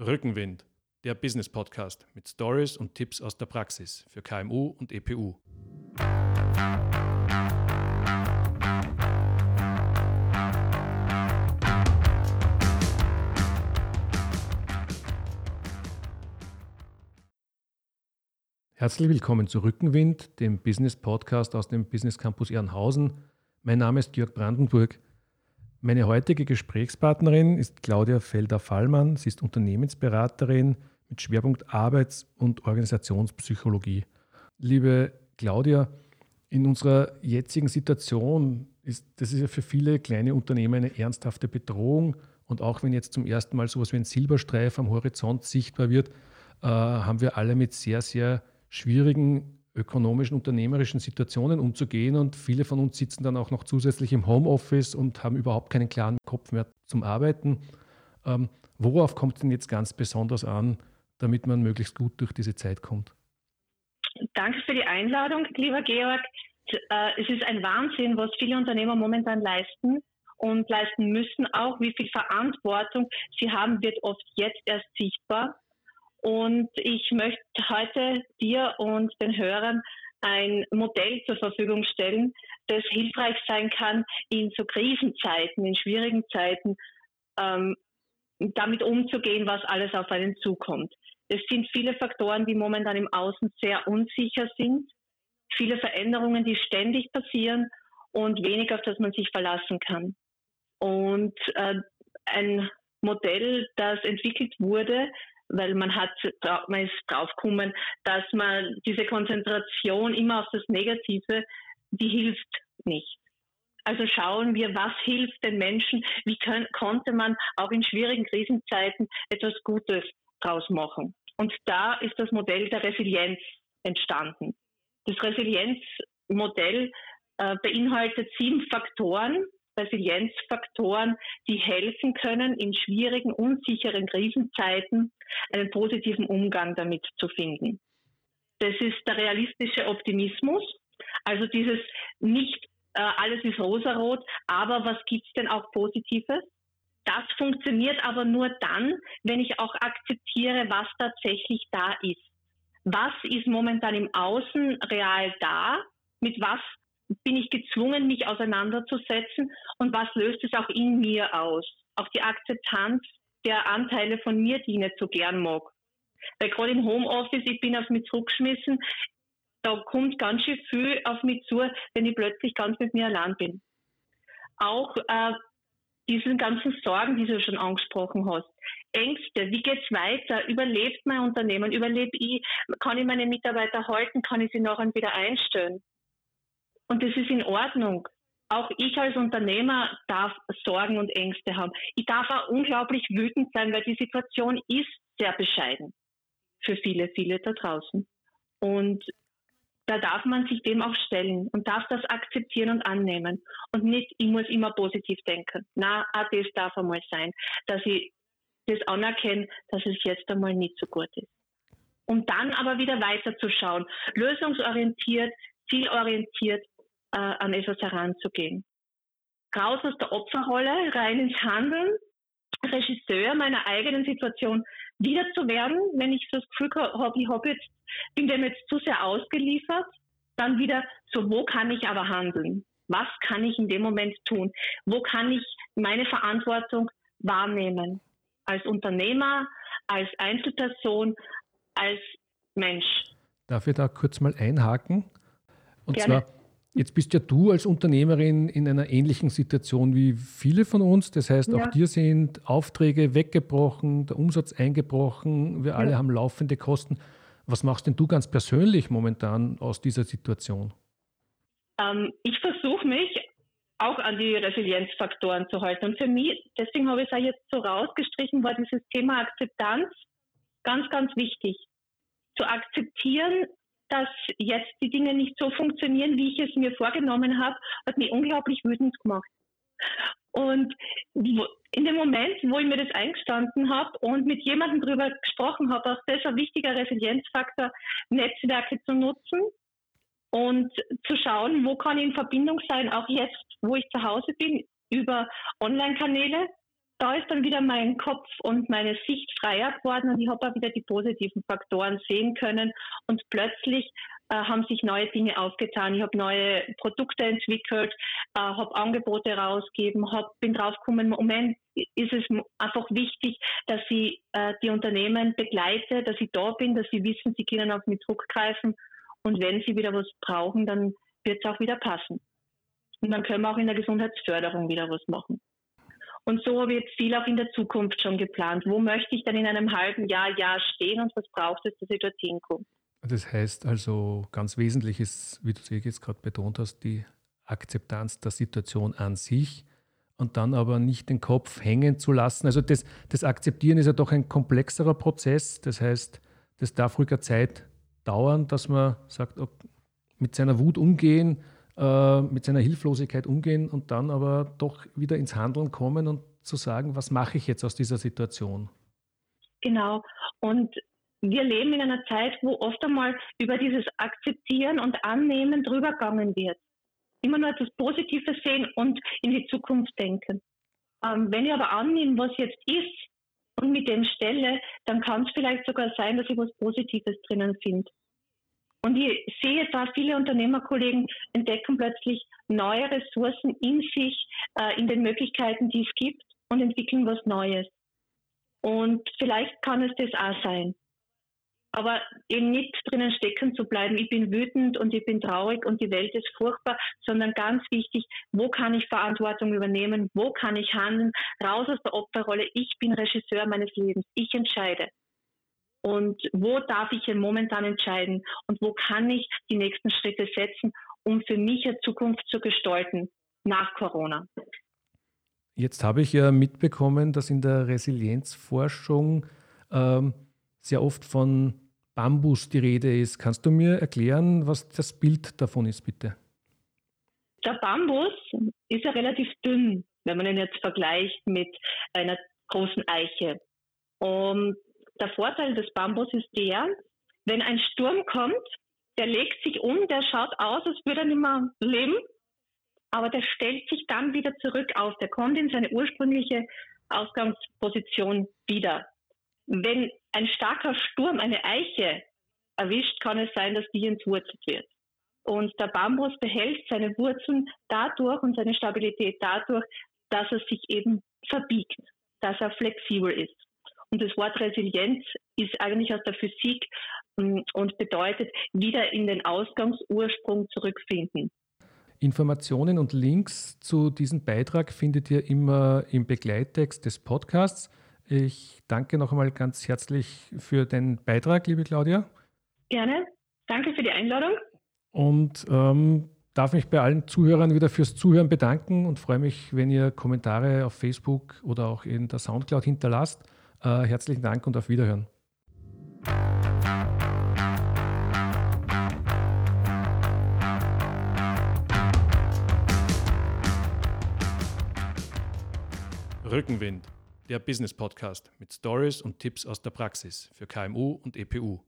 Rückenwind, der Business Podcast mit Stories und Tipps aus der Praxis für KMU und EPU. Herzlich willkommen zu Rückenwind, dem Business Podcast aus dem Business Campus Ehrenhausen. Mein Name ist Jörg Brandenburg. Meine heutige Gesprächspartnerin ist Claudia Felder-Fallmann. Sie ist Unternehmensberaterin mit Schwerpunkt Arbeits- und Organisationspsychologie. Liebe Claudia, in unserer jetzigen Situation ist das ist ja für viele kleine Unternehmen eine ernsthafte Bedrohung. Und auch wenn jetzt zum ersten Mal so etwas wie ein Silberstreif am Horizont sichtbar wird, äh, haben wir alle mit sehr, sehr schwierigen ökonomischen, unternehmerischen Situationen umzugehen. Und viele von uns sitzen dann auch noch zusätzlich im Homeoffice und haben überhaupt keinen klaren Kopf mehr zum Arbeiten. Ähm, worauf kommt es denn jetzt ganz besonders an, damit man möglichst gut durch diese Zeit kommt? Danke für die Einladung, lieber Georg. Äh, es ist ein Wahnsinn, was viele Unternehmer momentan leisten und leisten müssen. Auch wie viel Verantwortung sie haben, wird oft jetzt erst sichtbar. Und ich möchte heute dir und den Hörern ein Modell zur Verfügung stellen, das hilfreich sein kann, in so Krisenzeiten, in schwierigen Zeiten, ähm, damit umzugehen, was alles auf einen zukommt. Es sind viele Faktoren, die momentan im Außen sehr unsicher sind, viele Veränderungen, die ständig passieren und wenig, auf das man sich verlassen kann. Und äh, ein Modell, das entwickelt wurde, weil man hat, man ist draufgekommen, dass man diese Konzentration immer auf das Negative, die hilft nicht. Also schauen wir, was hilft den Menschen, wie können, konnte man auch in schwierigen Krisenzeiten etwas Gutes draus machen. Und da ist das Modell der Resilienz entstanden. Das Resilienzmodell äh, beinhaltet sieben Faktoren, Resilienzfaktoren, die helfen können, in schwierigen, unsicheren Krisenzeiten einen positiven Umgang damit zu finden. Das ist der realistische Optimismus, also dieses nicht äh, alles ist rosarot, aber was gibt es denn auch Positives? Das funktioniert aber nur dann, wenn ich auch akzeptiere, was tatsächlich da ist. Was ist momentan im Außen real da? Mit was bin ich gezwungen, mich auseinanderzusetzen und was löst es auch in mir aus? Auch die Akzeptanz der Anteile von mir, die ich nicht so gern mag. Weil gerade im Homeoffice, ich bin auf mich zurückgeschmissen, da kommt ganz schön viel auf mich zu, wenn ich plötzlich ganz mit mir allein bin. Auch äh, diese ganzen Sorgen, die du schon angesprochen hast. Ängste, wie geht's weiter? Überlebt mein Unternehmen? Überlebe ich? Kann ich meine Mitarbeiter halten? Kann ich sie nachher wieder einstellen? Und das ist in Ordnung. Auch ich als Unternehmer darf Sorgen und Ängste haben. Ich darf auch unglaublich wütend sein, weil die Situation ist sehr bescheiden für viele, viele da draußen. Und da darf man sich dem auch stellen und darf das akzeptieren und annehmen. Und nicht, ich muss immer positiv denken. Na, auch das darf einmal sein, dass ich das anerkenne, dass es jetzt einmal nicht so gut ist. Um dann aber wieder weiterzuschauen, lösungsorientiert, zielorientiert äh, an etwas heranzugehen. Raus aus der Opferrolle, rein ins Handeln, Regisseur meiner eigenen Situation wieder zu werden, wenn ich das Gefühl habe, ich habe jetzt, bin dem jetzt zu sehr ausgeliefert, dann wieder so, wo kann ich aber handeln? Was kann ich in dem Moment tun? Wo kann ich meine Verantwortung wahrnehmen? Als Unternehmer, als Einzelperson, als Mensch. Darf ich da kurz mal einhaken? Und Gerne. zwar, Jetzt bist ja du als Unternehmerin in einer ähnlichen Situation wie viele von uns. Das heißt, auch ja. dir sind Aufträge weggebrochen, der Umsatz eingebrochen, wir alle ja. haben laufende Kosten. Was machst denn du ganz persönlich momentan aus dieser Situation? Ähm, ich versuche mich auch an die Resilienzfaktoren zu halten. Und für mich, deswegen habe ich es auch jetzt so rausgestrichen, war dieses Thema Akzeptanz ganz, ganz wichtig. Zu akzeptieren, dass jetzt die Dinge nicht so funktionieren, wie ich es mir vorgenommen habe, hat mich unglaublich wütend gemacht. Und in dem Moment, wo ich mir das eingestanden habe und mit jemandem darüber gesprochen habe, auch das ist ein wichtiger Resilienzfaktor, Netzwerke zu nutzen und zu schauen, wo kann ich in Verbindung sein, auch jetzt, wo ich zu Hause bin, über Online-Kanäle, da ist dann wieder mein Kopf und meine Sicht freier geworden und ich habe auch wieder die positiven Faktoren sehen können und plötzlich äh, haben sich neue Dinge aufgetan. Ich habe neue Produkte entwickelt, äh, habe Angebote rausgegeben, hab, bin draufgekommen, Moment ist es einfach wichtig, dass ich äh, die Unternehmen begleite, dass ich da bin, dass sie wissen, sie können auf mich zurückgreifen und wenn sie wieder was brauchen, dann wird es auch wieder passen. Und dann können wir auch in der Gesundheitsförderung wieder was machen. Und so jetzt viel auch in der Zukunft schon geplant. Wo möchte ich dann in einem halben Jahr, Jahr stehen und was braucht es, dass ich dorthin komme? Das heißt also, ganz wesentlich ist, wie du es jetzt gerade betont hast, die Akzeptanz der Situation an sich und dann aber nicht den Kopf hängen zu lassen. Also das, das Akzeptieren ist ja doch ein komplexerer Prozess. Das heißt, das darf ruhiger Zeit dauern, dass man sagt, mit seiner Wut umgehen, äh, mit seiner Hilflosigkeit umgehen und dann aber doch wieder ins Handeln kommen und zu sagen, was mache ich jetzt aus dieser Situation? Genau. Und wir leben in einer Zeit, wo oft einmal über dieses Akzeptieren und Annehmen drüber gegangen wird. Immer nur das Positive sehen und in die Zukunft denken. Ähm, wenn ich aber annehme, was jetzt ist und mit dem stelle, dann kann es vielleicht sogar sein, dass ich was Positives drinnen finde. Und ich sehe da, viele Unternehmerkollegen entdecken plötzlich neue Ressourcen in sich, äh, in den Möglichkeiten, die es gibt und entwickeln was Neues. Und vielleicht kann es das auch sein. Aber eben nicht drinnen stecken zu bleiben, ich bin wütend und ich bin traurig und die Welt ist furchtbar, sondern ganz wichtig, wo kann ich Verantwortung übernehmen, wo kann ich handeln, raus aus der Opferrolle, ich bin Regisseur meines Lebens, ich entscheide. Und wo darf ich momentan entscheiden und wo kann ich die nächsten Schritte setzen, um für mich eine Zukunft zu gestalten nach Corona? Jetzt habe ich ja mitbekommen, dass in der Resilienzforschung ähm, sehr oft von Bambus die Rede ist. Kannst du mir erklären, was das Bild davon ist, bitte? Der Bambus ist ja relativ dünn, wenn man ihn jetzt vergleicht mit einer großen Eiche. Und der Vorteil des Bambus ist der, wenn ein Sturm kommt, der legt sich um, der schaut aus, als würde er nicht mehr leben, aber der stellt sich dann wieder zurück auf, der kommt in seine ursprüngliche Ausgangsposition wieder. Wenn ein starker Sturm eine Eiche erwischt, kann es sein, dass die entwurzelt wird. Und der Bambus behält seine Wurzeln dadurch und seine Stabilität dadurch, dass er sich eben verbiegt, dass er flexibel ist. Und das Wort Resilienz ist eigentlich aus der Physik ähm, und bedeutet wieder in den Ausgangsursprung zurückfinden. Informationen und Links zu diesem Beitrag findet ihr immer im Begleittext des Podcasts. Ich danke noch einmal ganz herzlich für den Beitrag, liebe Claudia. Gerne. Danke für die Einladung. Und ähm, darf mich bei allen Zuhörern wieder fürs Zuhören bedanken und freue mich, wenn ihr Kommentare auf Facebook oder auch in der Soundcloud hinterlasst. Äh, herzlichen Dank und auf Wiederhören. Rückenwind, der Business Podcast mit Stories und Tipps aus der Praxis für KMU und EPU.